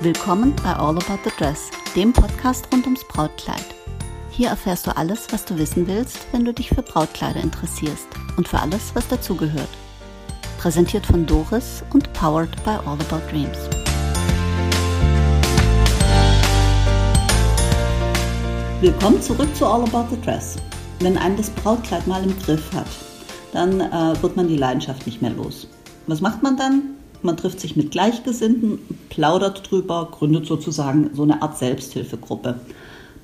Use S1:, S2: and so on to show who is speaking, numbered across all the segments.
S1: Willkommen bei All About the Dress, dem Podcast rund ums Brautkleid. Hier erfährst du alles, was du wissen willst, wenn du dich für Brautkleider interessierst und für alles, was dazugehört. Präsentiert von Doris und powered by All About Dreams. Willkommen zurück zu All About the Dress. Wenn einem das Brautkleid mal im Griff hat, dann äh, wird man die Leidenschaft nicht mehr los. Was macht man dann? Man trifft sich mit Gleichgesinnten, plaudert drüber, gründet sozusagen so eine Art Selbsthilfegruppe.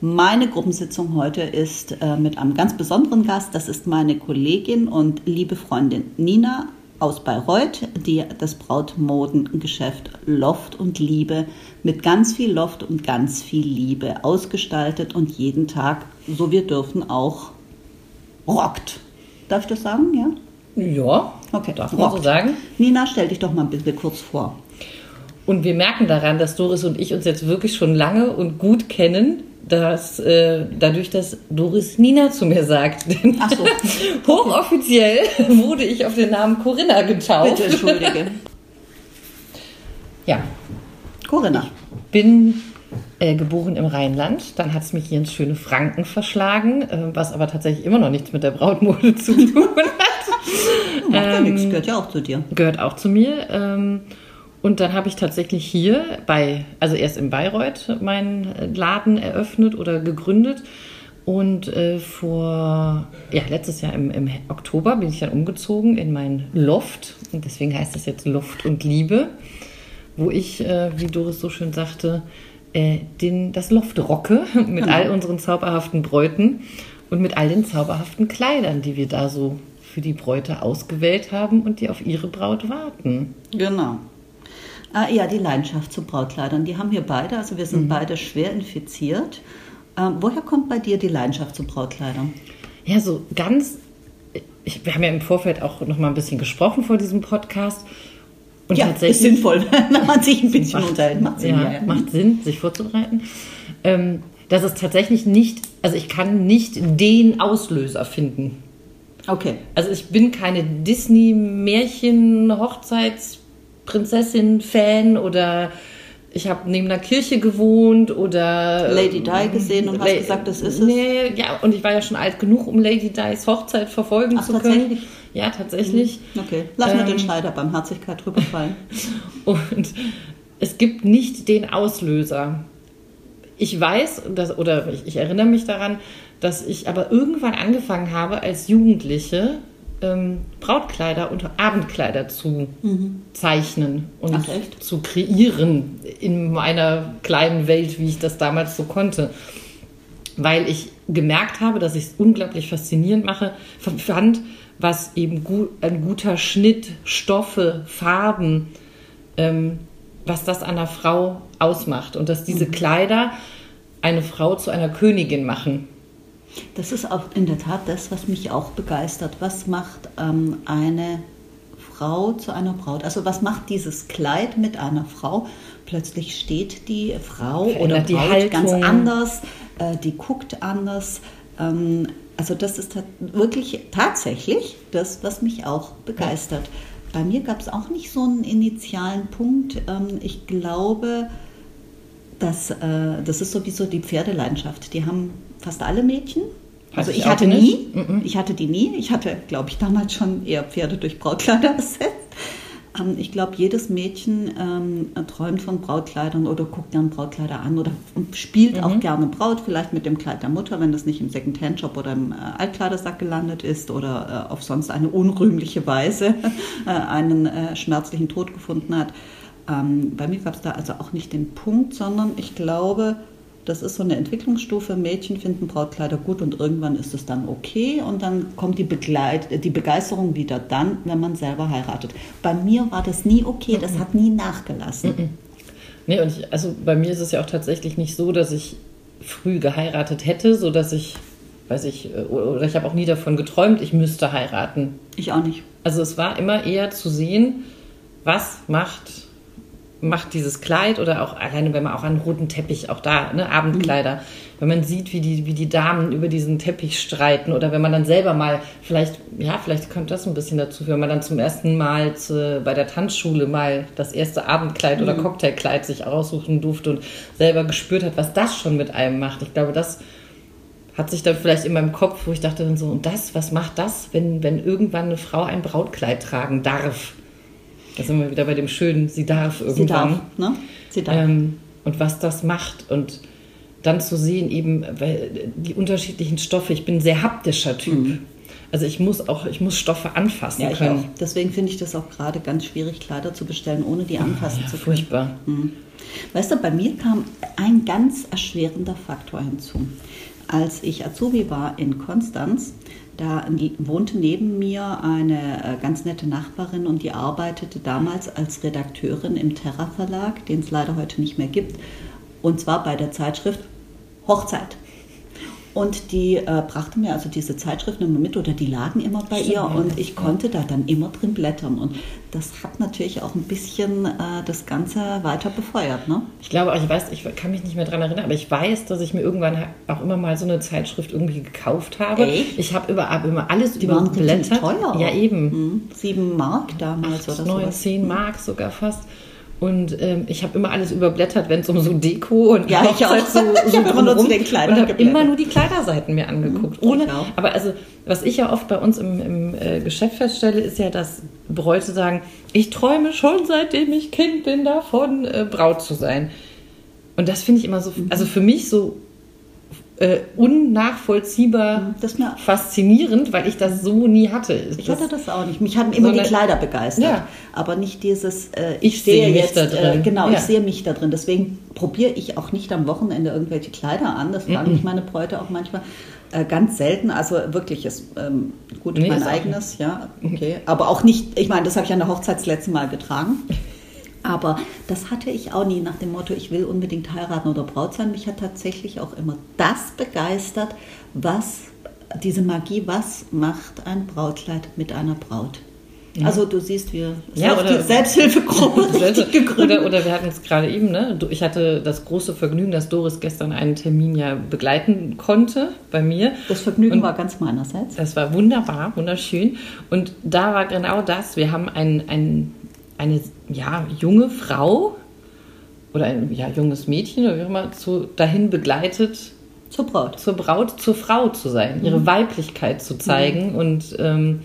S1: Meine Gruppensitzung heute ist äh, mit einem ganz besonderen Gast. Das ist meine Kollegin und liebe Freundin Nina aus Bayreuth, die das Brautmodengeschäft Loft und Liebe mit ganz viel Loft und ganz viel Liebe ausgestaltet und jeden Tag, so wir dürfen, auch rockt. Darf ich das sagen? Ja?
S2: Ja, okay. darf man Rockt. so sagen.
S1: Nina, stell dich doch mal bitte kurz vor.
S2: Und wir merken daran, dass Doris und ich uns jetzt wirklich schon lange und gut kennen, dass äh, dadurch, dass Doris Nina zu mir sagt. Ach so. Hochoffiziell wurde ich auf den Namen Corinna getauft.
S1: Bitte entschuldige.
S2: ja.
S1: Corinna.
S2: Ich bin äh, geboren im Rheinland. Dann hat es mich hier ins schöne Franken verschlagen, äh, was aber tatsächlich immer noch nichts mit der Brautmode zu tun hat.
S1: Macht ja ähm, nichts, gehört ja auch zu dir.
S2: Gehört auch zu mir. Ähm, und dann habe ich tatsächlich hier bei, also erst in Bayreuth meinen Laden eröffnet oder gegründet. Und äh, vor, ja, letztes Jahr im, im, Oktober bin ich dann umgezogen in mein Loft. Und deswegen heißt es jetzt Loft und Liebe, wo ich, äh, wie Doris so schön sagte, äh, den, das Loft rocke mit genau. all unseren zauberhaften Bräuten und mit all den zauberhaften Kleidern, die wir da so für die Bräute ausgewählt haben und die auf ihre Braut warten.
S1: Genau. Ah, ja, die Leidenschaft zu Brautkleidern, die haben wir beide. Also wir sind mhm. beide schwer infiziert. Ähm, woher kommt bei dir die Leidenschaft zu Brautkleidern?
S2: Ja, so ganz. Ich, wir haben ja im Vorfeld auch noch mal ein bisschen gesprochen vor diesem Podcast.
S1: Und ja, tatsächlich, ist sinnvoll, wenn man sich ein bisschen macht, unterhält.
S2: Macht Sinn, ja, ja. macht Sinn, sich vorzubereiten. Ähm, dass es tatsächlich nicht, also ich kann nicht den Auslöser finden.
S1: Okay.
S2: Also ich bin keine Disney-Märchen-Hochzeits- Prinzessin-Fan oder ich habe neben einer Kirche gewohnt oder
S1: Lady Di gesehen und hast gesagt, das ist es.
S2: Nee, ja, und ich war ja schon alt genug, um Lady Di's Hochzeit verfolgen Ach, zu können. Tatsächlich? Ja, tatsächlich.
S1: Mhm. Okay, lass ähm, mal den Schneider Barmherzigkeit drüber fallen.
S2: und es gibt nicht den Auslöser. Ich weiß, dass, oder ich, ich erinnere mich daran, dass ich aber irgendwann angefangen habe, als Jugendliche ähm, Brautkleider und Abendkleider zu mhm. zeichnen und Ach, zu kreieren in meiner kleinen Welt, wie ich das damals so konnte. Weil ich gemerkt habe, dass ich es unglaublich faszinierend mache, fand, was eben gut, ein guter Schnitt, Stoffe, Farben, ähm, was das einer Frau ausmacht und dass diese mhm. Kleider eine Frau zu einer Königin machen.
S1: Das ist auch in der Tat das, was mich auch begeistert. Was macht ähm, eine Frau zu einer Braut? Also was macht dieses Kleid mit einer Frau? Plötzlich steht die Frau Verändert oder die Braut Haltung. ganz anders, äh, die guckt anders. Ähm, also das ist wirklich tatsächlich das, was mich auch begeistert. Bei mir gab es auch nicht so einen initialen Punkt. Ähm, ich glaube, dass, äh, das ist sowieso die Pferdeleidenschaft. Die haben fast alle Mädchen. Also ich, ich hatte nie, ich hatte die nie. Ich hatte, glaube ich, damals schon eher Pferde durch Brautkleider ersetzt. Ähm, ich glaube, jedes Mädchen ähm, träumt von Brautkleidern oder guckt gern Brautkleider an oder spielt mhm. auch gerne Braut, vielleicht mit dem Kleid der Mutter, wenn das nicht im Secondhand-Shop oder im äh, Altkleidersack gelandet ist oder äh, auf sonst eine unrühmliche Weise äh, einen äh, schmerzlichen Tod gefunden hat. Ähm, bei mir gab es da also auch nicht den Punkt, sondern ich glaube, das ist so eine Entwicklungsstufe. Mädchen finden Brautkleider gut und irgendwann ist es dann okay und dann kommt die, Begleit die Begeisterung wieder dann, wenn man selber heiratet. Bei mir war das nie okay, das hat nie nachgelassen.
S2: Nee, und ich, also bei mir ist es ja auch tatsächlich nicht so, dass ich früh geheiratet hätte, so dass ich, weiß ich, äh, oder ich habe auch nie davon geträumt, ich müsste heiraten.
S1: Ich auch nicht.
S2: Also es war immer eher zu sehen, was macht macht dieses Kleid oder auch alleine, wenn man auch einen roten Teppich, auch da, ne, Abendkleider, wenn man sieht, wie die, wie die Damen über diesen Teppich streiten oder wenn man dann selber mal, vielleicht, ja, vielleicht könnte das ein bisschen dazu führen, wenn man dann zum ersten Mal zu, bei der Tanzschule mal das erste Abendkleid oder Cocktailkleid sich aussuchen durfte und selber gespürt hat, was das schon mit einem macht. Ich glaube, das hat sich dann vielleicht in meinem Kopf, wo ich dachte dann so, und das, was macht das, wenn, wenn irgendwann eine Frau ein Brautkleid tragen darf? Da sind wir wieder bei dem Schönen, sie darf irgendwann.
S1: Sie darf, ne? Sie darf.
S2: Ähm, und was das macht und dann zu sehen eben weil die unterschiedlichen Stoffe. Ich bin ein sehr haptischer Typ.
S1: Mhm.
S2: Also ich muss auch, ich muss Stoffe anfassen
S1: ja,
S2: können.
S1: auch. Deswegen finde ich das auch gerade ganz schwierig, Kleider zu bestellen, ohne die anfassen
S2: Ja,
S1: zu können.
S2: furchtbar.
S1: Mhm. Weißt du, bei mir kam ein ganz erschwerender Faktor hinzu. Als ich Azubi war in Konstanz, da wohnte neben mir eine äh, ganz nette Nachbarin und die arbeitete damals als Redakteurin im Terra Verlag, den es leider heute nicht mehr gibt, und zwar bei der Zeitschrift Hochzeit. Und die äh, brachte mir also diese Zeitschriften immer mit oder die lagen immer bei
S2: Stimmt,
S1: ihr und ich konnte da dann immer drin blättern. Und das hat natürlich auch ein bisschen äh, das Ganze weiter befeuert. Ne?
S2: Ich glaube, auch, ich weiß, ich kann mich nicht mehr dran erinnern, aber ich weiß, dass ich mir irgendwann auch immer mal so eine Zeitschrift irgendwie gekauft habe.
S1: Echt?
S2: Ich habe über, immer alles
S1: Die waren ziemlich
S2: überblättert.
S1: teuer.
S2: Ja, eben.
S1: Mhm. Sieben Mark damals oder
S2: 9,
S1: sowas.
S2: 10 Mark sogar fast. Und ähm, ich habe immer alles überblättert, wenn es um so Deko und
S1: Ja, ich auch.
S2: Hochzeit so,
S1: Ich
S2: so
S1: hab immer nur zu den Kleidern
S2: und habe immer nur die Kleiderseiten mir angeguckt.
S1: Mhm,
S2: ohne,
S1: ich auch.
S2: aber also, was ich ja oft bei uns im, im äh, Geschäft feststelle, ist ja, dass Bräute sagen, ich träume schon seitdem ich Kind bin davon, äh, Braut zu sein. Und das finde ich immer so,
S1: Mhm.
S2: also für mich so äh, unnachvollziehbar
S1: Das ist mir
S2: faszinierend, weil ich das so nie hatte.
S1: Ich hatte das auch nicht. Mich haben immer die
S2: Sondern-
S1: Kleider begeistert,
S2: Ja.
S1: aber nicht dieses, äh,
S2: Ich
S1: ich, sehe jetzt,
S2: da drin.
S1: Äh, genau,
S2: Ja.
S1: ich sehe mich da drin. Deswegen probiere ich auch nicht am Wochenende irgendwelche Kleider an. Das fragen mich meine Bräute auch manchmal. Äh, ganz selten, also wirklich ist ähm, gut
S2: Nee,
S1: mein eigenes, ja, okay. Aber auch nicht, ich meine, das habe ich an der Hochzeit das letzte Mal getragen. Aber das hatte ich auch nie nach dem Motto, ich will unbedingt heiraten oder Braut sein. Mich hat tatsächlich auch immer das begeistert, was diese Magie, was macht ein Brautkleid mit einer Braut. Also du siehst, wir
S2: Ja, oder-
S1: die Selbsthilfegruppe gegründet.
S2: Oder, oder wir hatten es gerade eben, ne? Ich hatte das große Vergnügen, dass Doris gestern einen Termin ja begleiten konnte bei mir.
S1: Das Vergnügen
S2: Und-
S1: war ganz meinerseits.
S2: Das war wunderbar, wunderschön. Und da war genau das. Wir haben ein, ein, eine ja, junge Frau oder ein ja, junges Mädchen oder wie auch immer zu, dahin begleitet,
S1: Zur Braut.
S2: zur Braut, zur Frau zu sein, ihre Weiblichkeit zu zeigen. Und ähm,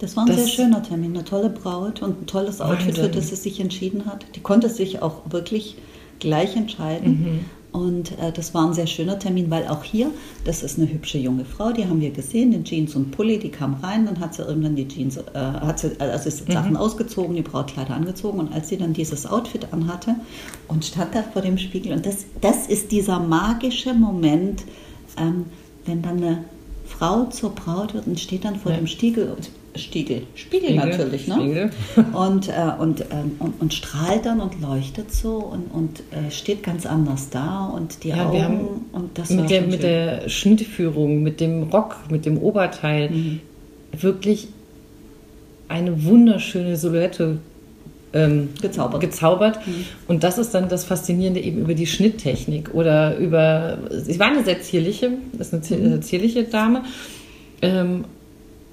S1: Das war ein
S2: Das-
S1: sehr schöner Termin, eine tolle Braut und ein tolles Outfit, für
S2: Wahnsinn.
S1: das sie sich entschieden hat. Die konnte sich auch wirklich gleich entscheiden. Und äh, das war ein sehr schöner Termin, weil auch hier, das ist eine hübsche junge Frau, die haben wir gesehen, in Jeans und Pulli, die kam rein, dann hat sie irgendwann die Jeans, äh, hat sie, also ist die Sachen ausgezogen, die Brautkleider angezogen und als sie dann dieses Outfit anhatte und stand da vor dem Spiegel und das, das ist dieser magische Moment, ähm, wenn dann eine Frau zur Braut wird und steht dann vor
S2: Ja.
S1: dem Stiegel Stiegel, Spiegel,
S2: Spiegel,
S1: natürlich, ne?
S2: Spiegel.
S1: Und, äh, und, ähm, und, und strahlt dann und leuchtet so und, und äh, steht ganz anders da und die
S2: Ja,
S1: Augen und das
S2: mit, der, mit der Schnittführung, mit dem Rock, mit dem Oberteil,
S1: Mhm.
S2: wirklich eine wunderschöne Silhouette ähm,
S1: Gezaubert.
S2: gezaubert.
S1: Mhm.
S2: Und das ist dann das Faszinierende eben über die Schnitttechnik oder über. Sie war eine sehr zierliche, ist eine
S1: Mhm.
S2: äh, zierliche Dame. Ähm,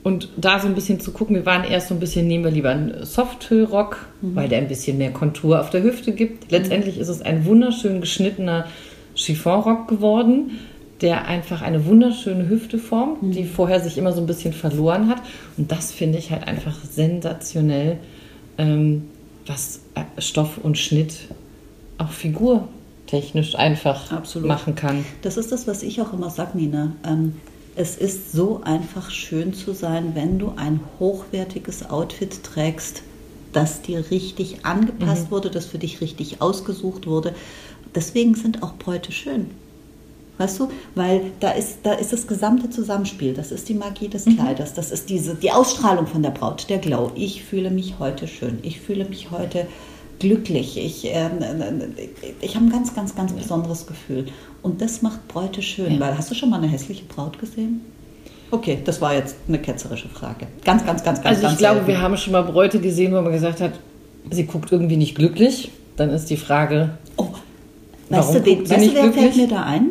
S2: und da so ein bisschen zu gucken, wir waren erst so ein bisschen, nehmen wir lieber einen Softhüllrock,
S1: Mhm.
S2: weil der ein bisschen mehr Kontur auf der Hüfte gibt. Letztendlich ist es ein wunderschön geschnittener Chiffonrock geworden, der einfach eine wunderschöne Hüfte formt, die vorher sich immer so ein bisschen verloren hat. Und das finde ich halt einfach sensationell, ähm, was äh, Stoff und Schnitt auch figurtechnisch einfach
S1: Absolut.
S2: machen kann.
S1: Das ist das, was ich auch immer sage, Nina. Ähm, es ist so einfach schön zu sein, wenn du ein hochwertiges Outfit trägst, das dir richtig angepasst wurde, das für dich richtig ausgesucht wurde. Deswegen sind auch Bräute schön. Weißt du, weil da ist, da ist das gesamte Zusammenspiel, das ist die Magie des Kleiders, das ist diese, die Ausstrahlung von der Braut, der Glow. Ich fühle mich heute schön, ich fühle mich heute glücklich, ich, äh, ich habe ein ganz, ganz, ganz besonderes Gefühl. Und das macht Bräute schön,
S2: Ja.
S1: weil hast du schon mal eine hässliche Braut gesehen? Okay, das war jetzt eine ketzerische Frage. Ganz, ganz, ganz, ganz,
S2: Also ich
S1: ganz
S2: glaube,
S1: selten.
S2: wir haben schon mal Bräute gesehen, wo man gesagt hat, sie guckt irgendwie nicht glücklich. Dann ist die Frage,
S1: Oh, weißt
S2: Warum
S1: du, wen, weißt du wer fällt
S2: glücklich?
S1: mir da ein?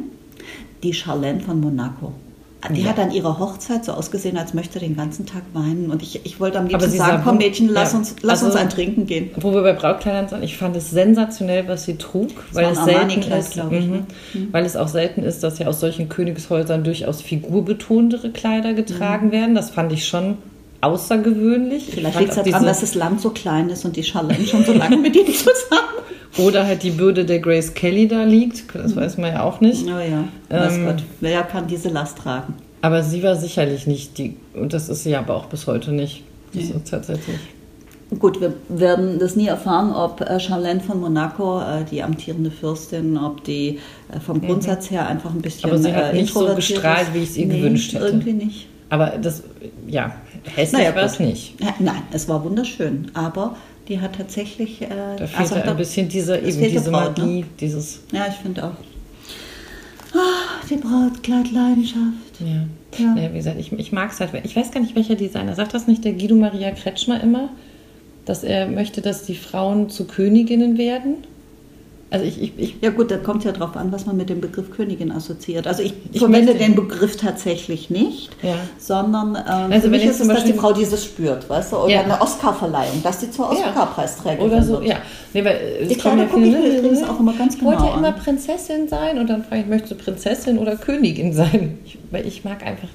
S1: die Charlene von Monaco. Die
S2: Ja.
S1: hat an ihrer Hochzeit so ausgesehen, als möchte den ganzen Tag weinen. Und ich, ich wollte am liebsten sagen,
S2: sah
S1: komm Mädchen, lass,
S2: ja.
S1: uns, lass
S2: Also-
S1: uns ein Trinken gehen.
S2: Wo wir bei Brautkleidern sind, ich fand es sensationell, was sie trug, weil
S1: war
S2: es selten ist,
S1: glaub ich,
S2: mhm,
S1: ne?
S2: weil es auch selten ist, dass ja aus solchen Königshäusern durchaus figurbetontere Kleider getragen werden. Das fand ich schon außergewöhnlich. Ich
S1: Vielleicht liegt es daran, dass das Land so klein ist und die Charlene schon so lange mit ihm zusammen.
S2: Oder halt die Bürde der Grace Kelly da liegt, das weiß man ja auch nicht.
S1: Oh ja, weiß
S2: Ähm,
S1: Gott, wer kann diese Last tragen?
S2: Aber sie war sicherlich nicht die, und das ist sie aber auch bis heute nicht. Das
S1: Nee.
S2: ist tatsächlich.
S1: Gut, wir werden das nie erfahren, ob äh, Charlene von Monaco, äh, die amtierende Fürstin, ob die äh, vom Grundsatz her einfach ein bisschen
S2: Mhm. Aber sie hat nicht so gestrahlt,
S1: ist.
S2: wie ich es ihr gewünscht hätte.
S1: Irgendwie nicht.
S2: Aber das, ja, hässlich
S1: Naja,
S2: war es nicht.
S1: Nein, es war wunderschön, aber die hat tatsächlich. Äh,
S2: Da fehlte
S1: also da-
S2: ein bisschen diese,
S1: es
S2: eben diese
S1: Braut,
S2: Magie,
S1: Ne?
S2: dieses,
S1: Ja, ich finde auch. Ah, die Brautkleidleidenschaft.
S2: ja.
S1: Ja.
S2: ja. wie gesagt, ich, ich mag es halt. Ich weiß gar nicht, welcher Designer. Sagt das nicht der Guido Maria Kretschmer immer? Dass er möchte, dass die Frauen zu Königinnen werden? Also ich, ich, ich
S1: Ja gut, da kommt ja drauf an, was man mit dem Begriff Königin assoziiert. Also ich,
S2: Ich
S1: verwende den Begriff tatsächlich nicht,
S2: Ja.
S1: sondern ähm,
S2: Also wenn ich
S1: ist
S2: zum
S1: es, dass die
S2: Beispiel-
S1: Frau dieses spürt, weißt du, oder
S2: Ja.
S1: eine Oscarverleihung, dass die zur. Oscarpreisträgerin
S2: Oder so,
S1: wird.
S2: ja. Nee, weil,
S1: Die Kleider gucke ich mir
S2: ne,
S1: übrigens auch immer ganz
S2: Ich wollte
S1: genau
S2: ja immer
S1: an.
S2: Prinzessin sein und dann frage ich, möchtest du Prinzessin oder Königin sein? Ich, weil ich mag einfach,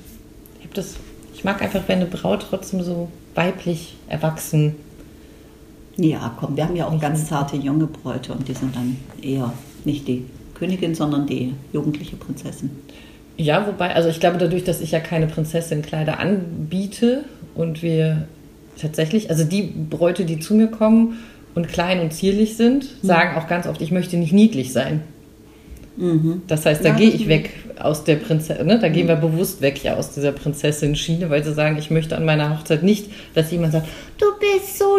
S2: ich habe das, ich mag einfach, wenn eine Braut trotzdem so weiblich erwachsen.
S1: Ja, komm, wir haben ja auch ganz zarte junge Bräute und die sind dann eher nicht die Königin, sondern die jugendliche Prinzessin.
S2: Ja, wobei, also ich glaube, dadurch, dass ich ja keine Prinzessin-Kleider anbiete und wir tatsächlich, also die Bräute, die zu mir kommen und klein und zierlich sind, sagen auch ganz oft, ich möchte nicht niedlich sein. Das heißt, da
S1: Ja,
S2: gehe ich weg aus der Prinzessin, ne? da gehen wir bewusst weg ja aus dieser Prinzessin-Schiene, weil sie sagen, ich möchte an meiner Hochzeit nicht, dass jemand sagt, du bist so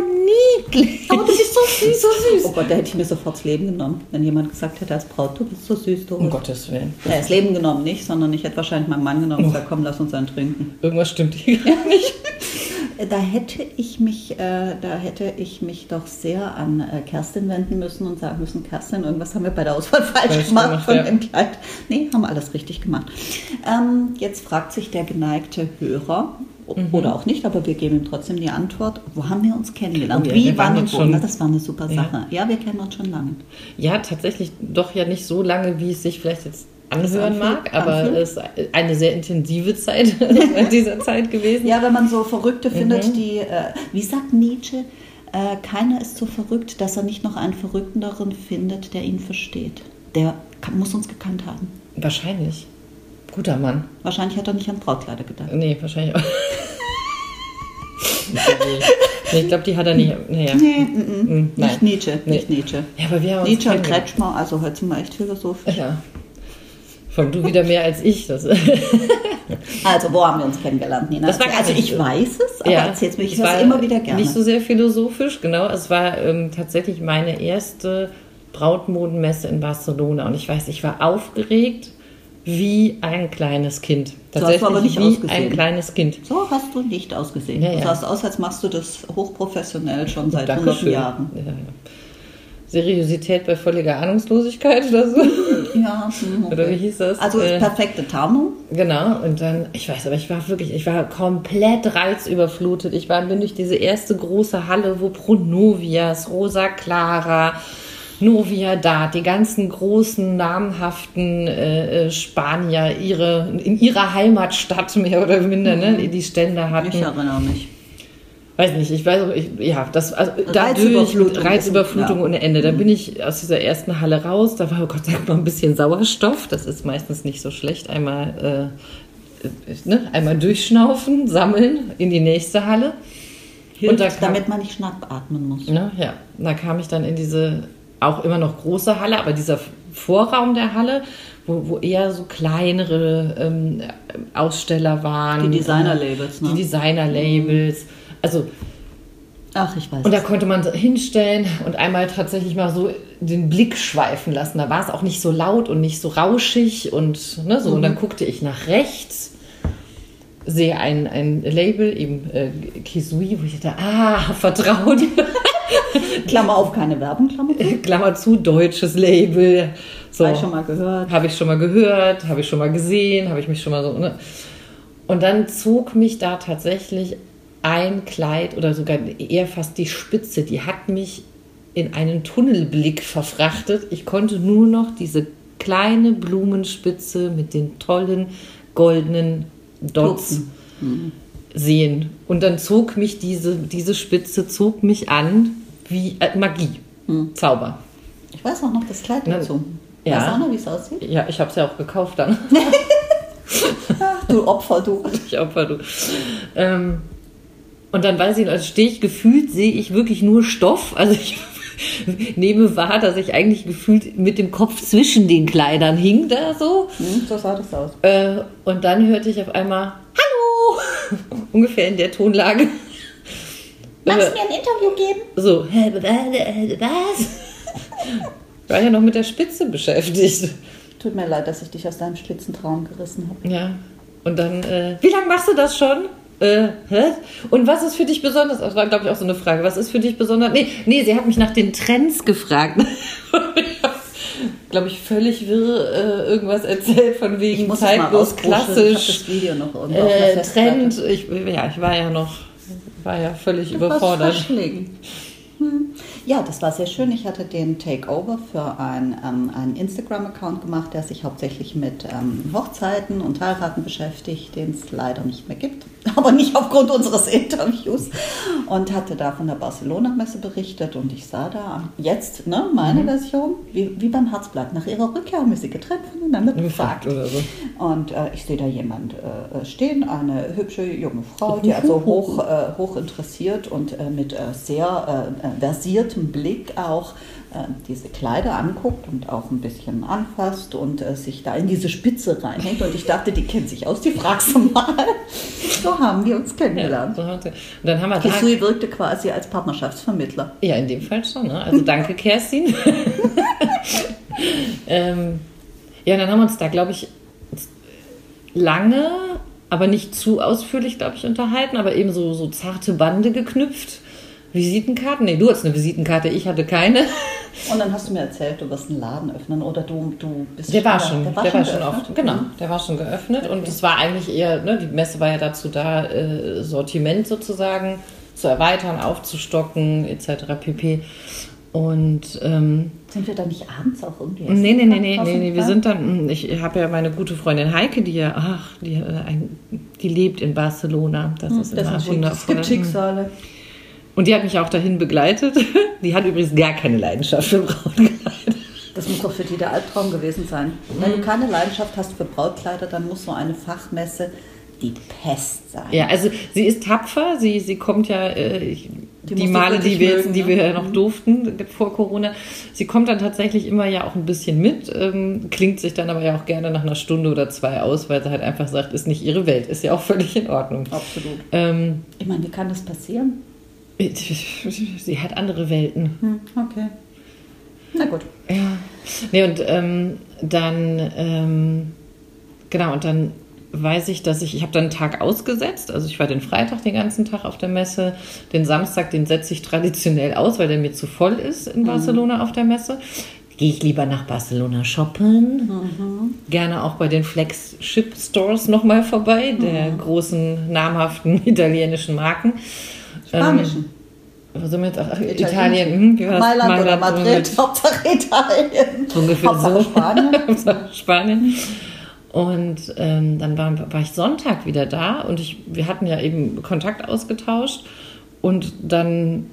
S1: bist so süß, so süß. Oh Gott, da hätte ich mir sofort das Leben genommen, wenn jemand gesagt hätte als Braut, du bist so süß, du.
S2: Um Gottes Willen.
S1: Ja, das Leben genommen nicht, sondern ich hätte wahrscheinlich meinen Mann genommen und gesagt, komm, lass uns einen trinken.
S2: Irgendwas stimmt hier gar nicht.
S1: Da hätte ich mich, äh, da hätte ich mich doch sehr an äh, Kerstin wenden müssen und sagen müssen, Kerstin, irgendwas haben wir bei der Auswahl falsch,
S2: Falsch
S1: gemacht
S2: gemacht,
S1: von
S2: ja.
S1: dem Kleid. Nee, haben alles richtig gemacht. Ähm, jetzt fragt sich der geneigte Hörer,
S2: Mhm.
S1: oder auch nicht, aber wir geben ihm trotzdem die Antwort, wo haben wir uns kennengelernt?
S2: Oh ja,
S1: Wie,
S2: wir waren
S1: wann und
S2: uns
S1: wo?
S2: schon-
S1: das war eine super
S2: Ja.
S1: Sache. Ja, wir kennen uns schon lange.
S2: Ja, tatsächlich doch ja nicht so lange, wie es sich vielleicht jetzt anhören mag, aber es ist eine sehr intensive Zeit in dieser Zeit gewesen.
S1: Ja, wenn man so Verrückte
S2: Mhm.
S1: findet, die, äh, wie sagt Nietzsche, äh, keiner ist so verrückt, dass er nicht noch einen Verrückteren findet, der ihn versteht. Der kann, muss uns gekannt haben.
S2: Wahrscheinlich. Guter Mann.
S1: Wahrscheinlich hat er nicht an Brautkleider gedacht.
S2: Nee, wahrscheinlich auch. nee, ich glaube, die hat er nicht. Naja.
S1: Nee, mm, mm.
S2: Mm, nein.
S1: nicht Nietzsche,
S2: Nee.
S1: nicht Nietzsche.
S2: Ja, aber wir haben uns
S1: Nietzsche und. Kretschmer, also heute sind wir echt philosophisch.
S2: Ja. Allem du wieder mehr als ich. Das,
S1: Also, wo haben wir uns kennengelernt, Nina?
S2: Das war
S1: also, ich weiß es, aber erzähl's mir, ich
S2: es
S1: höre immer wieder gerne.
S2: Nicht so sehr philosophisch, genau. Es war ähm, tatsächlich meine erste Brautmodenmesse in Barcelona. Und ich weiß, ich war aufgeregt wie ein kleines Kind.
S1: hast du aber nicht
S2: wie
S1: ausgesehen.
S2: ein kleines Kind.
S1: so hast du nicht ausgesehen.
S2: Ja,
S1: Du
S2: ja.
S1: sahst aus, als machst du das hochprofessionell schon seit hunderten Jahren.
S2: Ja, ja. Seriosität bei völliger Ahnungslosigkeit oder so.
S1: Ja, hm, okay.
S2: Oder wie hieß das?
S1: Also
S2: Äh,
S1: perfekte Tarnung.
S2: Genau, und dann, ich weiß, aber ich war wirklich, ich war komplett reizüberflutet. Ich war, bin durch diese erste große Halle, wo Pronovias, Rosa Clara, Novia Dat, die ganzen großen, namhaften äh, äh, Spanier ihre, in ihrer Heimatstadt mehr oder minder, ne, die Stände hatten.
S1: Ich erinnere mich.
S2: Weiß nicht, ich weiß auch, ich, ja, das, also dadurch,
S1: Reizüberflutung.
S2: Reizüberflutung ohne Ende. Da bin ich aus dieser ersten Halle raus, da war Gott sei Dank noch ein bisschen Sauerstoff, das ist meistens nicht so schlecht. Einmal, äh, ne, einmal durchschnaufen, sammeln in die nächste Halle.
S1: Hilft,
S2: da kam-
S1: damit man nicht schnappatmen muss.
S2: Ne, ja, da kam ich dann in diese auch immer noch große Halle, aber dieser Vorraum der Halle, wo, wo eher so kleinere ähm, Aussteller waren.
S1: Die Designer-Labels, ne?
S2: Die Designer-Labels. Also
S1: Ach, ich weiß.
S2: und da konnte man hinstellen und einmal tatsächlich mal so den Blick schweifen lassen. Da war es auch nicht so laut und nicht so rauschig und ne, so. Und
S1: Mhm.
S2: dann guckte ich nach rechts, sehe ein, ein Label, eben äh, Kisui, wo ich dachte, ah, vertraut.
S1: Klammer auf, keine Werbung, Klammer zu.
S2: Klammer zu, deutsches Label. So.
S1: Habe ich schon mal gehört.
S2: Habe ich schon mal gehört, habe ich schon mal gesehen, habe ich mich schon mal so. Ne? Und dann zog mich da tatsächlich ein Kleid oder sogar eher fast die Spitze, die hat mich in einen Tunnelblick verfrachtet. Ich konnte nur noch diese kleine Blumenspitze mit den tollen goldenen Dots sehen. Und dann zog mich diese, diese Spitze, zog mich an wie äh, Magie, Zauber.
S1: Ich weiß auch noch das Kleid dazu.
S2: ja.
S1: Weißt du auch noch, wie es aussieht?
S2: Ja, ich habe es ja auch gekauft dann.
S1: Ach, du Opfer, du.
S2: ich Opfer, du. Ähm, und dann weiß ich, also stehe ich gefühlt, sehe ich wirklich nur Stoff. Also ich nehme wahr, dass ich eigentlich gefühlt mit dem Kopf zwischen den Kleidern hing da so.
S1: Hm, so sah das aus.
S2: Äh, und dann hörte ich auf einmal Hallo! Ungefähr in der Tonlage.
S1: Magst du mir ein Interview geben?
S2: So, was? Ich war ja noch mit der Spitze beschäftigt.
S1: Tut mir leid, dass ich dich aus deinem Spitzentraum gerissen habe.
S2: Ja. Und dann, äh, wie lange machst du das schon? Äh, hä? Und was ist für dich besonders? Das war, glaube ich, auch so eine Frage. Was ist für dich besonders? Nee, nee, sie hat mich nach den Trends gefragt. ich habe, glaube ich, völlig wirr äh, irgendwas erzählt von wegen zeitlos,
S1: ausprobieren. Ich
S2: klassisch,
S1: das Video noch
S2: äh. Trend. Ich, ja, ich war ja noch, war ja völlig überfordert.
S1: Hm. Ja, das war sehr schön. Ich hatte den Takeover für ein, ähm, einen Instagram-Account gemacht, der sich hauptsächlich mit ähm, Hochzeiten und Heiraten beschäftigt, den es leider nicht mehr gibt, aber nicht aufgrund unseres Interviews. Und hatte da von der Barcelona-Messe berichtet und ich sah da jetzt ne, meine Version, wie, wie beim Herzblatt. Nach ihrer Rückkehr haben wir sie getrennt voneinander
S2: Gefragt so.
S1: Und äh, ich sehe da jemand äh, stehen, eine hübsche junge Frau, die also hoch, äh, hoch interessiert und äh, mit äh, sehr äh, äh, versiertem Blick auch äh, diese Kleider anguckt und auch ein bisschen anfasst und äh, sich da in diese Spitze reinhängt. Und ich dachte, die kennt sich aus, die fragst du mal. So haben wir uns
S2: Ja,
S1: kennengelernt.
S2: so hat sie- und dann haben wir
S1: Kisui wirkte quasi als Partnerschaftsvermittler.
S2: Ja, in dem Fall schon. Ne? Also danke, Kerstin. ähm, ja, dann haben wir uns da, glaube ich, lange, aber nicht zu ausführlich, glaube ich, unterhalten, aber eben so, so zarte Bande geknüpft. Visitenkarten? Nee, du hattest eine Visitenkarte, ich hatte keine.
S1: Und dann hast du mir erzählt, du wirst einen Laden öffnen oder du, du bist
S2: Der war schon, der war schon,
S1: geöffnet?
S2: oft, genau, der war schon geöffnet und es war eigentlich eher, ne, die Messe war ja dazu da, äh, Sortiment sozusagen zu erweitern, aufzustocken, etc. pp. Und ähm,
S1: Sind wir da nicht abends auch irgendwie
S2: Nee, nee, nee, nee, nee, nee, wir sind dann, ich habe ja meine gute Freundin Heike, die ja, ach, die, äh, die lebt in Barcelona. Das ist
S1: Hm, Das
S2: immer
S1: ist gut. Es gibt
S2: wundervoll.
S1: Schicksale.
S2: Und die hat mich auch dahin begleitet. Die hat übrigens gar keine Leidenschaft für Brautkleider.
S1: Das muss doch für die der Albtraum gewesen sein. Wenn du keine Leidenschaft hast für Brautkleider, dann muss so eine Fachmesse die Pest sein.
S2: Ja, also sie ist tapfer, sie, sie kommt ja, äh, ich,
S1: Die
S2: die, Male, die wir,
S1: mögen,
S2: die
S1: ne?
S2: wir noch durften vor Corona, sie kommt dann tatsächlich immer ja auch ein bisschen mit, ähm, klingt sich dann aber ja auch gerne nach einer Stunde oder zwei aus, weil sie halt einfach sagt, ist nicht ihre Welt, ist ja auch völlig in Ordnung.
S1: Absolut.
S2: Ähm,
S1: Ich meine, wie kann das passieren?
S2: Sie hat andere Welten.
S1: Hm, okay. Na gut.
S2: Ja. Nee, und ähm, dann, ähm, genau, und dann weiß ich, dass ich, ich habe dann einen Tag ausgesetzt. Also ich war den Freitag den ganzen Tag auf der Messe. Den Samstag, den setze ich traditionell aus, weil der mir zu voll ist in Barcelona auf der Messe. Gehe ich lieber nach Barcelona shoppen. Gerne auch bei den Flagship Stores nochmal vorbei, der großen, namhaften italienischen Marken.
S1: Spanischen.
S2: Ähm, sind wir jetzt? Ach,
S1: Italienisch.
S2: Italien. Hm, das?
S1: Mailand, oder
S2: Mailand,
S1: Madrid, Hauptsache Italien.
S2: Ungefähr
S1: Hauptsache
S2: so.
S1: Spanien.
S2: Spanien. Und ähm, dann war, war ich Sonntag wieder da und ich, wir hatten ja eben Kontakt ausgetauscht und dann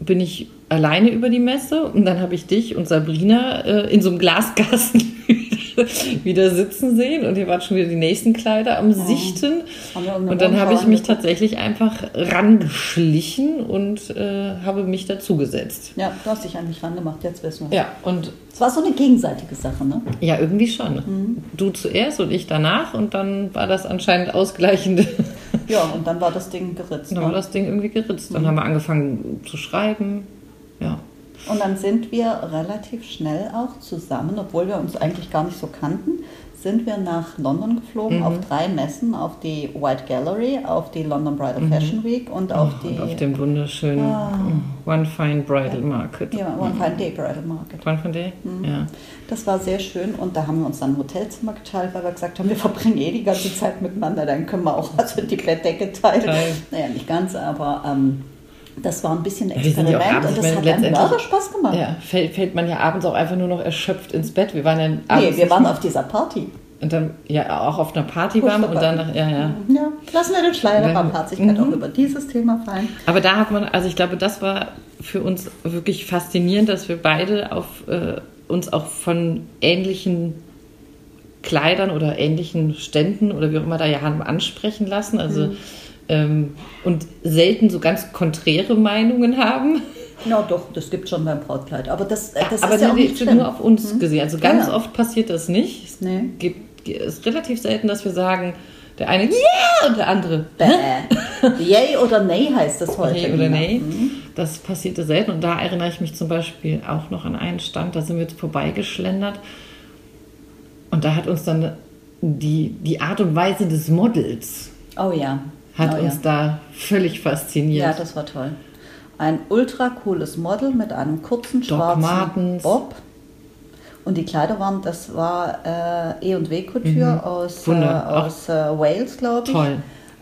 S2: bin ich alleine über die Messe und dann habe ich dich und Sabrina äh, in so einem Glaskasten wieder sitzen sehen und ihr wart schon wieder die nächsten Kleider am Sichten. Und dann habe ich mich tatsächlich einfach rangeschlichen und äh, habe mich dazugesetzt.
S1: Ja, du hast dich an mich rangemacht, jetzt wissen wir.
S2: Ja, und
S1: Es war so eine gegenseitige Sache, ne?
S2: ja, irgendwie schon. Du zuerst und ich danach und dann war das anscheinend ausgleichend.
S1: Ja, und dann war das Ding geritzt.
S2: dann war
S1: Ne?
S2: das Ding irgendwie geritzt. Dann haben wir angefangen zu schreiben. Ja.
S1: Und dann sind wir relativ schnell auch zusammen, obwohl wir uns eigentlich gar nicht so kannten, sind wir nach London geflogen
S2: Mhm.
S1: auf drei Messen, auf die White Gallery, auf die London Bridal Fashion Week und auf
S2: Oh,
S1: die
S2: und auf dem wunderschönen mm, One Fine Bridal Market.
S1: ja, One Fine Day Bridal Market.
S2: One Fine Day? Ja.
S1: Das war sehr schön und da haben wir uns dann ein Hotelzimmer geteilt, weil wir gesagt haben, wir verbringen eh die ganze Zeit miteinander, dann können wir auch also die Bettdecke teilen.
S2: Teilen.
S1: Naja, nicht ganz, aber ähm, das war ein bisschen
S2: sind ja
S1: Experiment
S2: abends,
S1: und das hat
S2: letztendlich-
S1: mega Spaß gemacht.
S2: Ja, fällt, fällt man ja abends auch einfach nur noch erschöpft ins Bett. Wir waren ja abends
S1: nee, wir waren auf dieser Party.
S2: und dann ja auch auf einer Party waren und dann ja ja.
S1: Ja, lassen wir den Schleier der. Barmherzigkeit
S2: Mhm.
S1: auch über dieses Thema fallen.
S2: Aber da hat man, also ich glaube, das war für uns wirklich faszinierend, dass wir beide auf äh, uns auch von ähnlichen Kleidern oder ähnlichen Ständen oder wie auch immer da ja haben ansprechen lassen. Also ähm, und selten so ganz konträre Meinungen haben.
S1: Ja, doch, das gibt schon beim Brautkleid. Aber das, äh, das
S2: Aber
S1: ist ja auch nicht schlimm.
S2: nur auf uns gesehen. Also ganz
S1: Ja.
S2: oft passiert das nicht. Es
S1: Nee.
S2: gibt, ist relativ selten, dass wir sagen, der eine yeah und der andere
S1: Bäh. Yay oder Nay heißt das heute.
S2: Nee oder nee.
S1: Mhm.
S2: Das passierte selten. Und da erinnere ich mich zum Beispiel auch noch an einen Stand, da sind wir jetzt vorbeigeschlendert. Und da hat uns dann die, die Art und Weise des Models
S1: Oh ja.
S2: Hat
S1: oh,
S2: uns
S1: ja.
S2: da völlig fasziniert.
S1: Ja, das war toll. Ein ultra cooles Model mit einem kurzen schwarzen. Bob. Und die Kleider waren, das war äh, E&W Couture aus, äh, aus äh, Wales, glaube ich.
S2: Toll.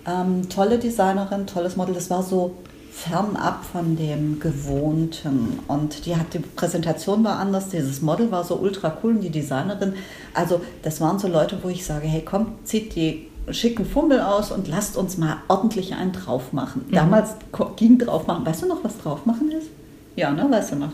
S1: Ähm, tolle Designerin, tolles Model. Das war so fernab von dem Gewohnten. Und die hat die Präsentation war anders, dieses Model war so ultra cool und die Designerin. Also das waren so Leute, wo ich sage, hey komm, zieht die schicken Fummel aus und lasst uns mal ordentlich einen drauf machen.
S2: Mhm.
S1: Damals ging drauf machen. Weißt du noch, was drauf machen ist? Ja, ne, weißt du noch.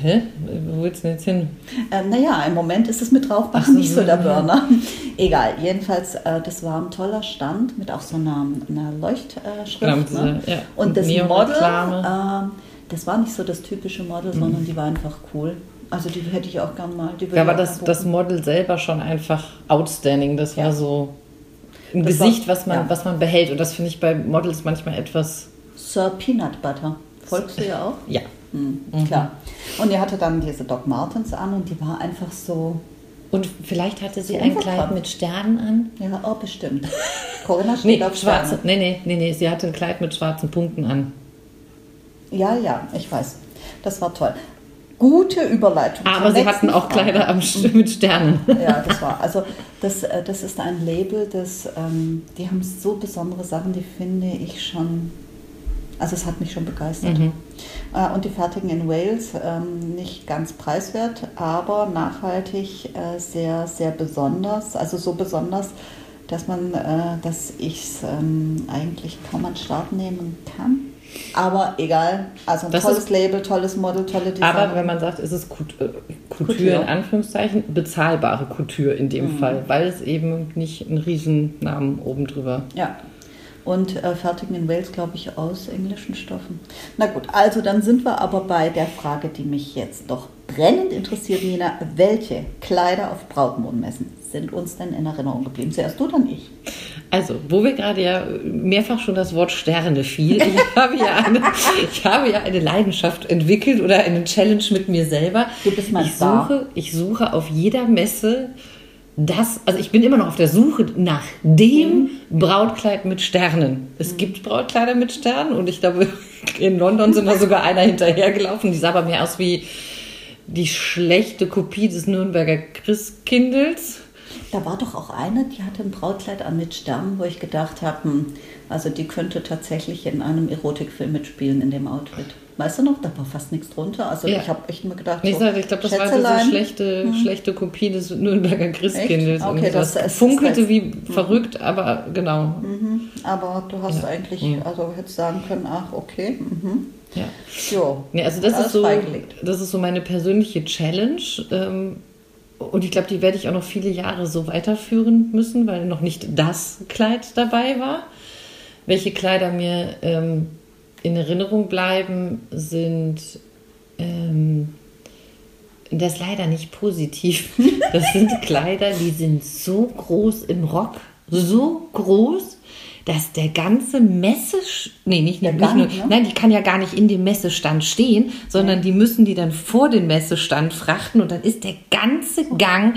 S2: Hä? Wo willst du denn jetzt hin?
S1: Ähm, naja, im Moment ist es mit draufmachen
S2: Ach so,
S1: nicht so der. Burner. Egal, jedenfalls, äh, das war ein toller Stand mit auch so einer, einer Leuchtschrift.
S2: Mit
S1: ne?
S2: ja,
S1: Und das Model, ähm, das war nicht so das typische Model,
S2: Mhm.
S1: sondern die war einfach cool. Also die hätte ich auch gern mal.
S2: Ja, aber das, das. Model selber schon einfach outstanding. Das war
S1: Ja.
S2: so ein
S1: Das war-
S2: Gesicht, was, man,
S1: ja.
S2: was man behält. Und das finde ich bei Models manchmal etwas.
S1: Sir Peanut Butter. Folgst du ja auch?
S2: Ja.
S1: Hm, Klar. Und die hatte dann diese Doc Martens an und die war einfach so,
S2: Und vielleicht hatte sie
S1: So
S2: ein. Kleid mit Sternen an.
S1: ja, oh, bestimmt. Corinna steht
S2: Nee,
S1: auf
S2: schwarze.
S1: Sterne.
S2: Nee, nee, nee, nee, sie hatte ein Kleid mit schwarzen Punkten an.
S1: Ja, ja, ich weiß. Das war toll. Gute Überleitung.
S2: Aber sie hatten auch. Kleider am mit Sternen.
S1: Ja, das war, also das, äh, das ist ein Label, das, ähm, die haben so besondere Sachen, die finde ich schon, also es hat mich schon begeistert.
S2: Mhm.
S1: Äh, Und die fertigen in Wales, ähm, nicht ganz preiswert, aber nachhaltig äh, sehr, sehr besonders, also so besonders, dass man, äh, dass ich es ähm, eigentlich kaum an Start nehmen kann. Aber egal, also ein
S2: Das
S1: tolles
S2: ist-
S1: Label, tolles Model, tolle Design.
S2: Aber wenn man sagt, es ist Couture, äh, Couture
S1: Couture.
S2: in Anführungszeichen, bezahlbare Couture in
S1: Mhm.
S2: dem Fall, weil es eben nicht einen Riesennamen oben drüber.
S1: Ja. Und äh, fertigen in Wales, glaube ich, aus englischen Stoffen. Na gut, also dann sind wir aber bei der Frage, die mich jetzt doch brennend interessiert, Nina. Welche Kleider auf Brautmodenmessen sind uns denn in Erinnerung geblieben? Zuerst du, dann ich.
S2: Also, wo wir gerade ja mehrfach schon das Wort Sterne fiel, ich habe ja eine, ich habe ja eine Leidenschaft entwickelt oder eine Challenge mit mir selber.
S1: Du bist mein
S2: ich
S1: Star.
S2: suche, ich suche auf jeder Messe das, also ich bin immer noch auf der Suche nach dem Brautkleid mit Sternen. Es gibt Brautkleider mit Sternen und ich glaube, in London sind da sogar einer hinterhergelaufen, die sah aber mehr aus wie die schlechte Kopie des Nürnberger Christkindels.
S1: Da war doch auch eine, die hatte ein Brautkleid an mit Sternen, wo ich gedacht habe, hm, also die könnte tatsächlich in einem Erotikfilm mitspielen in dem Outfit. Weißt du noch, da war fast nichts drunter. Also
S2: Ja.
S1: ich habe echt mir gedacht, so,
S2: ich glaube, das war diese
S1: Schätzelein,
S2: schlechte, schlechte Kopie des Nürnberger Christkindles.
S1: Echt? Okay, das
S2: das
S1: ist-
S2: funkelte
S1: das-
S2: wie verrückt, aber genau.
S1: Mhm, aber du hast
S2: Ja.
S1: eigentlich,
S2: Mhm.
S1: also hättest sagen können, ach, okay. Mhm.
S2: Ja.
S1: Jo.
S2: Nee, also das
S1: Alles
S2: ist, so, das ist so meine persönliche Challenge. Ähm, und ich glaube, die werde ich auch noch viele Jahre so weiterführen müssen, weil noch nicht das Kleid dabei war. Welche Kleider mir ähm, in Erinnerung bleiben, sind ähm, das leider nicht positiv. Das sind Kleider, die sind so groß im Rock, so groß, dass der ganze Messe, nee, nicht,
S1: Der
S2: nicht nur,
S1: ne?
S2: nein, die kann ja gar nicht in dem Messestand stehen, sondern die müssen die dann vor den Messestand frachten und dann ist der ganze Gang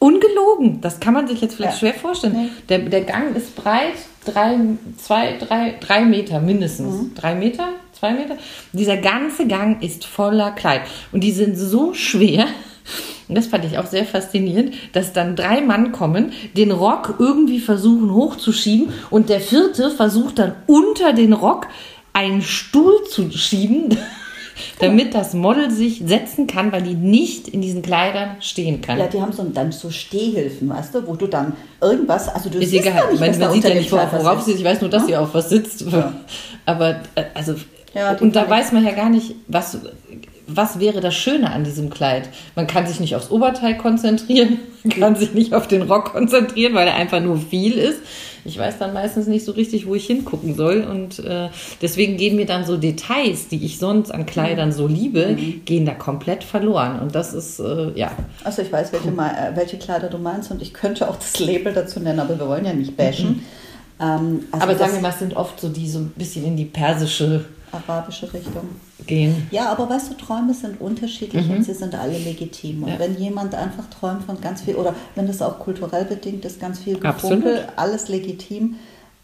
S2: Ungelogen, das kann man sich jetzt vielleicht
S1: Ja.
S2: schwer vorstellen.
S1: Nee.
S2: Der, der Gang ist breit, drei, zwei, drei, drei Meter mindestens.
S1: Mhm.
S2: Drei Meter? Zwei Meter? Dieser ganze Gang ist voller Kleid. Und die sind so schwer, und das fand ich auch sehr faszinierend, dass dann drei Mann kommen, den Rock irgendwie versuchen hochzuschieben und der vierte versucht dann unter den Rock einen Stuhl zu schieben, damit das Model sich setzen kann, weil die nicht in diesen Kleidern stehen kann.
S1: Ja, die haben so, dann so Stehhilfen, weißt du, wo du dann irgendwas, also du
S2: Ist
S1: siehst
S2: egal.
S1: gar nicht,
S2: man,
S1: was
S2: man
S1: da
S2: sieht ja nicht, worauf, sie Ich weiß nur, dass sie auf was sitzt.
S1: Ja.
S2: Aber äh, also
S1: Ja, die
S2: und da weiß man ja gar nicht, was was wäre das Schöne an diesem Kleid? Man kann sich nicht aufs Oberteil konzentrieren, man kann sich nicht auf den Rock konzentrieren, weil er einfach nur viel ist. Ich weiß dann meistens nicht so richtig, wo ich hingucken soll. Und äh, deswegen gehen mir dann so Details, die ich sonst an Kleidern so liebe,
S1: Mhm.
S2: gehen da komplett verloren. Und das ist, äh, ja,
S1: Also ich weiß, welche, äh, welche Kleider du meinst und ich könnte auch das Label dazu nennen, aber wir wollen ja nicht bashen. Ähm, also
S2: aber sagen wir mal, es sind oft so, die so ein bisschen in die persische
S1: arabische Richtung.
S2: gehen.
S1: Ja, aber weißt du, Träume sind unterschiedlich und sie sind alle legitim. Und
S2: Mhm. Ja.
S1: wenn jemand einfach träumt von ganz viel, oder wenn das auch kulturell bedingt ist, ganz viel. Gefunkel, alles legitim,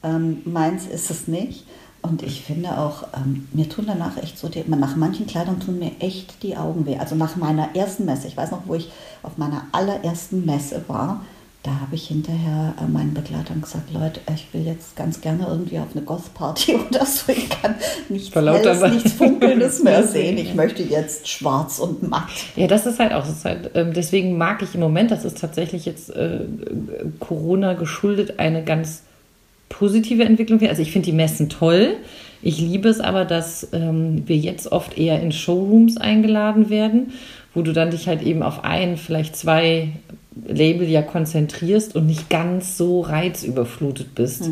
S1: ähm, meins ist es nicht. Und ich finde auch, ähm, mir tun danach echt so, die, nach manchen Kleidern tun mir echt die Augen weh. Also nach meiner ersten Messe, ich weiß noch, wo ich auf meiner allerersten Messe war, da habe ich hinterher äh, meinen Begleitern gesagt, Leute, ich will jetzt ganz gerne irgendwie auf eine Goth-Party oder so. Ich kann nichts Helles, nichts Funkelndes mehr sehen. Ich möchte jetzt schwarz und matt.
S2: Ja, das ist halt auch, ist halt, ähm, deswegen mag ich im Moment, das ist tatsächlich jetzt äh, Corona geschuldet, eine ganz positive Entwicklung. Also ich finde die Messen toll. Ich liebe es aber, dass ähm, wir jetzt oft eher in Showrooms eingeladen werden, wo du dann dich halt eben auf ein, vielleicht zwei Label ja konzentrierst und nicht ganz so reizüberflutet bist.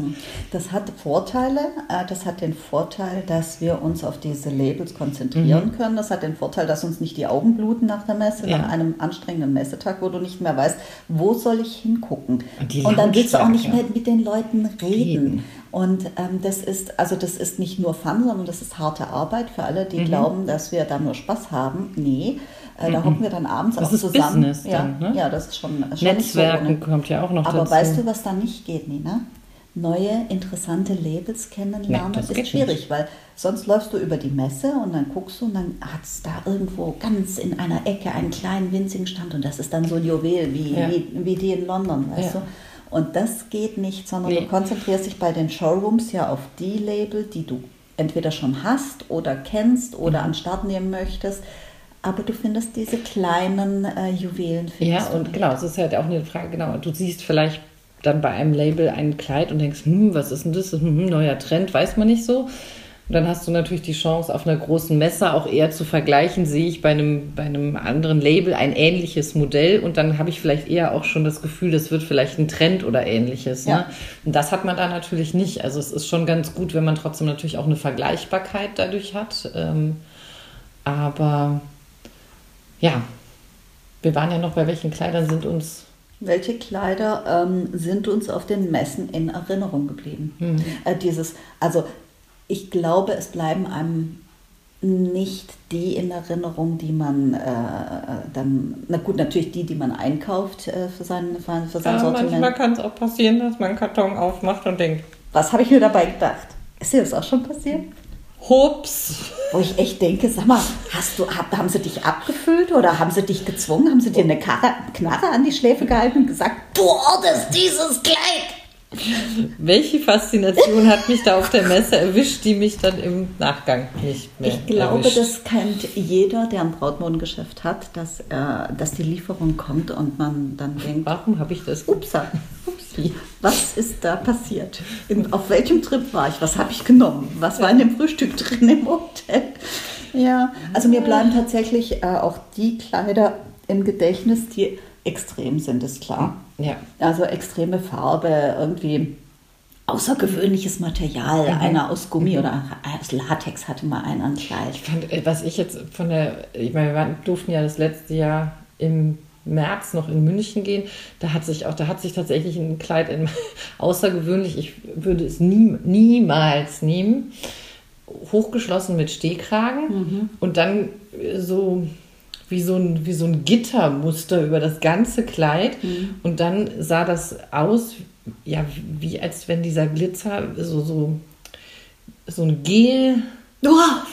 S1: Das hat Vorteile. Äh, Das hat den Vorteil, dass wir uns auf diese Labels konzentrieren können. Das hat den Vorteil, dass uns nicht die Augen bluten nach der Messe,
S2: Mhm. Ja.
S1: nach einem anstrengenden Messetag, wo du nicht mehr weißt, wo soll ich hingucken.
S2: Und
S1: Und dann willst du auch nicht mehr mit den Leuten reden.
S2: Reden.
S1: Und ähm, das ist, also das ist nicht nur Fun, sondern das ist harte Arbeit für alle,
S2: Mhm.
S1: die glauben, dass wir da nur Spaß haben. Nee, äh, da hocken wir dann abends
S2: Das
S1: auch
S2: ist
S1: zusammen.
S2: Business
S1: ja,
S2: dann, ne?
S1: ja, das ist schon, schon nicht so
S2: Netzwerken
S1: ohne.
S2: kommt ja auch noch
S1: Aber
S2: dazu.
S1: weißt du, was da nicht geht, Nina? Neue, interessante Labels kennenlernen
S2: Nee, das
S1: ist schwierig, weil sonst läufst du über die Messe und dann guckst du und dann hat es da irgendwo ganz in einer Ecke einen kleinen winzigen Stand und das ist dann so ein Juwel wie,
S2: Ja.
S1: wie, wie die in London, weißt
S2: Ja.
S1: du? Und das geht nicht, sondern
S2: Nee.
S1: du konzentrierst dich bei den Showrooms ja auf die Label, die du entweder schon hast oder kennst oder
S2: Mhm.
S1: an Start nehmen möchtest. Aber du findest diese kleinen äh, Juwelen.
S2: Ja, und
S1: nicht.
S2: genau, es ist halt auch eine Frage, genau, du siehst vielleicht dann bei einem Label ein Kleid und denkst, hm, was ist denn das? Hm, neuer Trend, weiß man nicht so. Und dann hast du natürlich die Chance, auf einer großen Messe auch eher zu vergleichen, sehe ich bei einem, bei einem anderen Label ein ähnliches Modell und dann habe ich vielleicht eher auch schon das Gefühl, das wird vielleicht ein Trend oder ähnliches.
S1: Ja.
S2: Ne? Und das hat man da natürlich nicht. Also es ist schon ganz gut, wenn man trotzdem natürlich auch eine Vergleichbarkeit dadurch hat. Ähm, aber ja, wir waren ja noch bei welchen Kleidern sind uns
S1: Welche Kleider ähm, sind uns auf den Messen in Erinnerung geblieben? Äh, dieses, also ich glaube, es bleiben einem nicht die in Erinnerung, die man äh, dann, na gut, natürlich die, die man einkauft äh, für sein, für, für sein
S2: Ja,
S1: Sortiment.
S2: manchmal kann es auch passieren, dass man einen Karton aufmacht und denkt,
S1: Was habe ich mir dabei gedacht? Ist dir das auch schon passiert?
S2: Hups.
S1: Wo ich echt denke, sag mal, hast du, hab, haben sie dich abgefüllt oder haben sie dich gezwungen? Haben sie dir eine Karre, Knarre an die Schläfe gehalten und gesagt, du ordest dieses Kleid?
S2: Welche Faszination hat mich da auf der Messe erwischt, die mich dann im Nachgang nicht mehr
S1: Ich glaube,
S2: erwischt?
S1: das kennt jeder, der ein Brautmodengeschäft hat, dass, äh, dass die Lieferung kommt und man dann denkt,
S2: Warum habe ich das?
S1: upsa, upsi, was ist da passiert? In, auf welchem Trip war ich? Was habe ich genommen? Was war in dem Frühstück drin im Hotel? Ja, also mir bleiben tatsächlich äh, auch die Kleider im Gedächtnis, die extrem sind, ist klar.
S2: Ja.
S1: Also extreme Farbe, irgendwie außergewöhnliches Material. Einer aus Gummi oder aus Latex hatte mal einen an Kleid.
S2: Ich fand, äh, was ich jetzt von der, ich meine, wir durften ja das letzte Jahr im März noch in München gehen. Da hat sich auch, da hat sich tatsächlich ein Kleid in, außergewöhnlich, ich würde es nie, niemals nehmen, hochgeschlossen mit Stehkragen und dann äh, so wie so ein, wie so ein Gittermuster über das ganze Kleid.
S1: Mhm.
S2: Und dann sah das aus, ja, wie als wenn dieser Glitzer so, so, so ein Gel.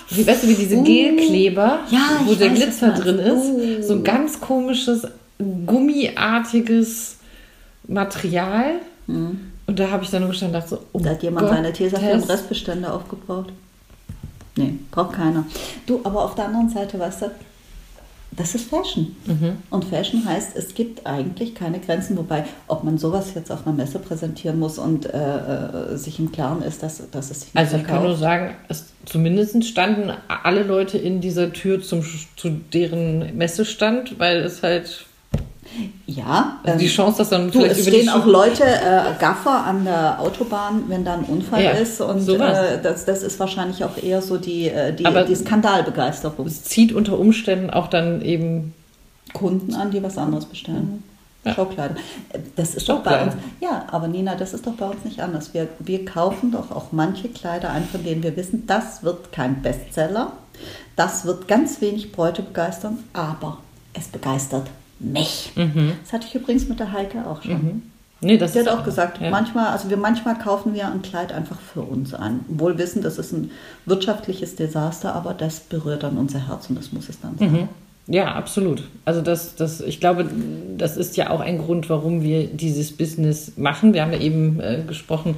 S2: Wie, weißt du, wie diese
S1: Uh.
S2: Gelkleber,
S1: Ja,
S2: wo der
S1: weiß,
S2: Glitzer drin ist.
S1: Uh.
S2: So ein ganz komisches, gummiartiges Material. Und da habe ich dann nur gestanden und dachte so, oh
S1: Mhm. Da hat jemand seine
S2: Gottes
S1: Tesafilm Restbestände aufgebraucht. Nee, braucht keiner. Du, aber auf der anderen Seite, weißt du, das ist Fashion.
S2: Mhm.
S1: Und Fashion heißt, es gibt eigentlich keine Grenzen, wobei, ob man sowas jetzt auf einer Messe präsentieren muss und äh, äh, sich im Klaren ist, dass, dass es nicht
S2: Also ich kann nur sagen, es zumindest standen alle Leute in dieser Tür zum, zu deren Messestand, weil es halt
S1: Ja,
S2: also die
S1: ähm,
S2: Chance, dass dann
S1: Du,
S2: vielleicht
S1: es stehen auch Leute, äh, Gaffer an der Autobahn, wenn da ein Unfall
S2: Ja,
S1: ist. Und äh, das, das ist wahrscheinlich auch eher so die, äh, die,
S2: Aber-
S1: die Skandalbegeisterung.
S2: es zieht unter Umständen auch dann eben
S1: Kunden an, die was anderes bestellen.
S2: Ja.
S1: Schaukleider. Das ist doch bei uns. Ja, aber Nina, das ist doch bei uns nicht anders. Wir, wir kaufen doch auch manche Kleider ein, von denen wir wissen, das wird kein Bestseller. Das wird ganz wenig Bräute begeistern, aber es begeistert mich. Das hatte ich übrigens mit der Heike auch schon.
S2: Nee, das
S1: Sie hat auch gesagt,
S2: ja.
S1: manchmal, also wir manchmal kaufen wir ein Kleid einfach für uns ein. Wohl wissen, das ist ein wirtschaftliches Desaster, aber das berührt dann unser Herz und das muss es dann sein.
S2: Ja, absolut. Also das, das, ich glaube, das ist ja auch ein Grund, warum wir dieses Business machen. Wir haben ja eben äh, gesprochen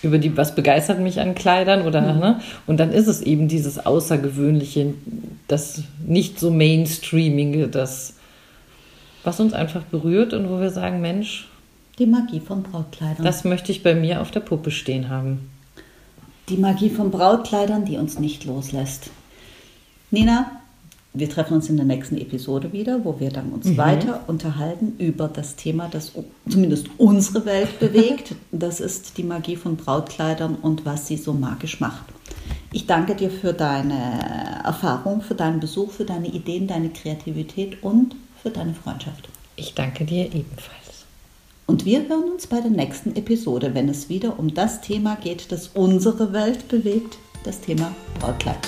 S2: über die, was begeistert mich an Kleidern oder ne? Und dann ist es eben dieses Außergewöhnliche, das nicht so Mainstreamige, das was uns einfach berührt und wo wir sagen, Mensch,
S1: Die Magie von Brautkleidern.
S2: das möchte ich bei mir auf der Puppe stehen haben.
S1: Die Magie von Brautkleidern, die uns nicht loslässt. Nina, wir treffen uns in der nächsten Episode wieder, wo wir dann uns weiter unterhalten über das Thema, das zumindest unsere Welt bewegt. Das ist die Magie von Brautkleidern und was sie so magisch macht. Ich danke dir für deine Erfahrung, für deinen Besuch, für deine Ideen, deine Kreativität und für deine Freundschaft.
S2: Ich danke dir ebenfalls.
S1: Und wir hören uns bei der nächsten Episode, wenn es wieder um das Thema geht, das unsere Welt bewegt, das Thema Brautkleid.